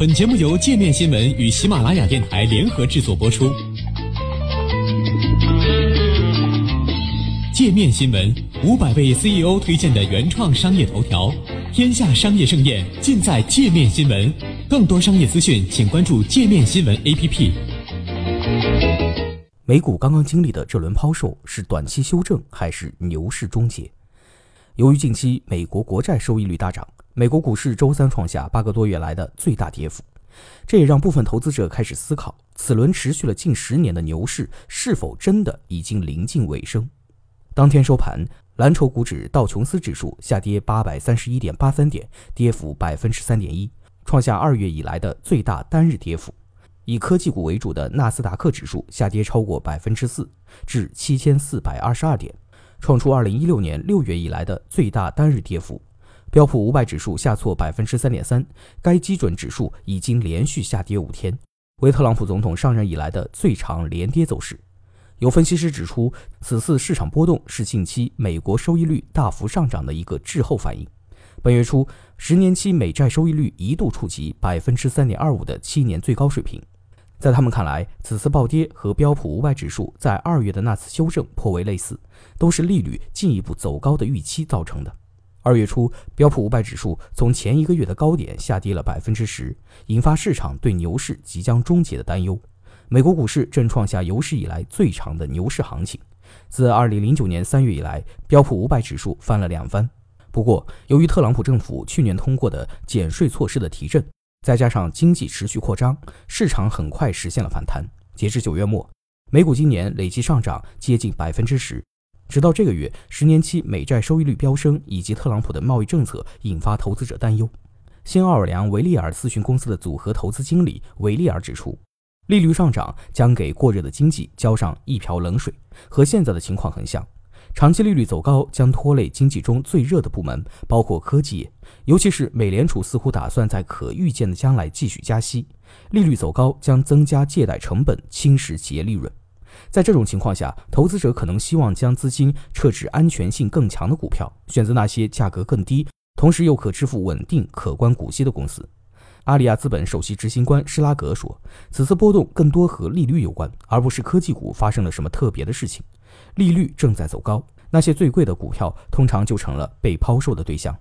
本节目由界面新闻与喜马拉雅电台联合制作播出。界面新闻五百位 CEO 推荐的原创商业头条，天下商业盛宴尽在界面新闻。更多商业资讯，请关注界面新闻 APP。美股刚刚经历的这轮抛售是短期修正还是牛市终结？由于近期美国国债收益率大涨。美国股市周三创下八个多月来的最大跌幅，这也让部分投资者开始思考：此轮持续了近十年的牛市是否真的已经临近尾声？当天收盘，蓝筹股指道琼斯指数下跌八百三十一点八三点，跌幅百分之三点一，创下二月以来的最大单日跌幅。以科技股为主的纳斯达克指数下跌超过百分之四，至七千四百二十二点，创出二零一六年六月以来的最大单日跌幅。标普五百指数下挫百分之三点三，该基准指数已经连续下跌五天，为特朗普总统上任以来的最长连跌走势。有分析师指出，此次市场波动是近期美国收益率大幅上涨的一个滞后反应。本月初，十年期美债收益率一度触及百分之三点二五的七年最高水平。在他们看来，此次暴跌和标普五百指数在二月的那次修正颇为类似，都是利率进一步走高的预期造成的。二月初，标普五百指数从前一个月的高点下跌了百分之十，引发市场对牛市即将终结的担忧。美国股市正创下有史以来最长的牛市行情。自二零零九年三月以来，标普五百指数翻了两番。不过，由于特朗普政府去年通过的减税措施的提振，再加上经济持续扩张，市场很快实现了反弹。截至九月末，美股今年累计上涨接近百分之十。直到这个月，十年期美债收益率飙升，以及特朗普的贸易政策引发投资者担忧。新奥尔良维利尔咨询公司的组合投资经理维利尔指出，利率上涨将给过热的经济浇上一瓢冷水，和现在的情况很像。长期利率走高将拖累经济中最热的部门，包括科技业，尤其是美联储似乎打算在可预见的将来继续加息，利率走高将增加借贷成本，侵蚀企业利润。在这种情况下，投资者可能希望将资金撤至安全性更强的股票，选择那些价格更低，同时又可支付稳定可观股息的公司。阿里亚资本首席执行官施拉格说：“此次波动更多和利率有关，而不是科技股发生了什么特别的事情。利率正在走高，那些最贵的股票通常就成了被抛售的对象。”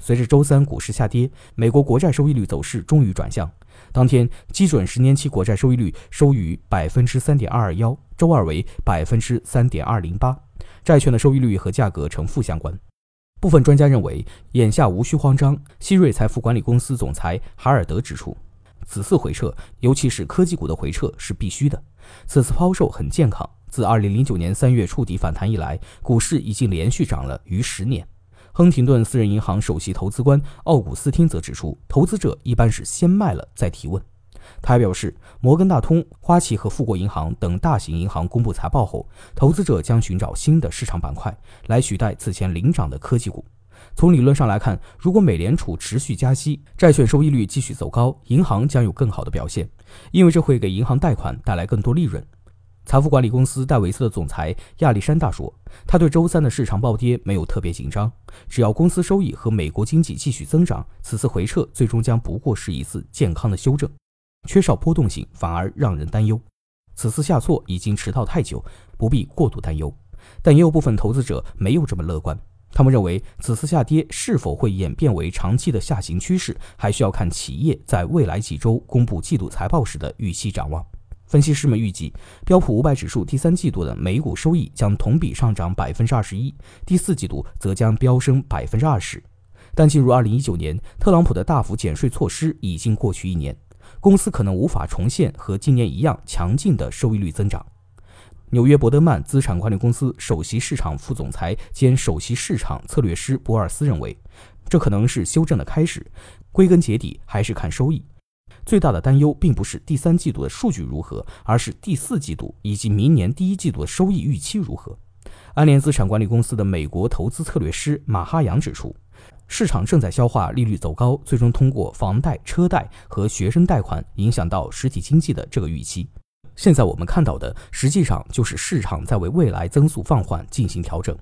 随着周三股市下跌，美国国债收益率走势终于转向。当天，基准十年期国债收益率收于百分之三点二二幺，周二为百分之三点二零八。债券的收益率和价格呈负相关。部分专家认为，眼下无需慌张。希瑞财富管理公司总裁哈尔德指出，此次回撤，尤其是科技股的回撤是必须的。此次抛售很健康。自二零零九年三月触底反弹以来，股市已经连续涨了逾十年。亨廷顿私人银行首席投资官奥古斯汀则指出，投资者一般是先卖了再提问。他还表示，摩根大通、花旗和富国银行等大型银行公布财报后，投资者将寻找新的市场板块来取代此前领涨的科技股。从理论上来看，如果美联储持续加息，债券收益率继续走高，银行将有更好的表现，因为这会给银行贷款带来更多利润。财富管理公司戴维斯的总裁亚历山大说：“他对周三的市场暴跌没有特别紧张，只要公司收益和美国经济继续增长，此次回撤最终将不过是一次健康的修正。缺少波动性反而让人担忧。此次下挫已经迟到太久，不必过度担忧。但也有部分投资者没有这么乐观，他们认为此次下跌是否会演变为长期的下行趋势，还需要看企业在未来几周公布季度财报时的预期展望。”分析师们预计，标普五百指数第三季度的每股收益将同比上涨百分之二十一，第四季度则将飙升百分之二十。但进入二零一九年，特朗普的大幅减税措施已经过去一年，公司可能无法重现和今年一样强劲的收益率增长。纽约伯德曼资产管理公司首席市场副总裁兼首席市场策略师博尔斯认为，这可能是修正的开始，归根结底还是看收益。最大的担忧并不是第三季度的数据如何，而是第四季度以及明年第一季度的收益预期如何。安联资产管理公司的美国投资策略师马哈扬指出，市场正在消化利率走高，最终通过房贷、车贷和学生贷款影响到实体经济的这个预期。现在我们看到的，实际上就是市场在为未来增速放缓进行调整。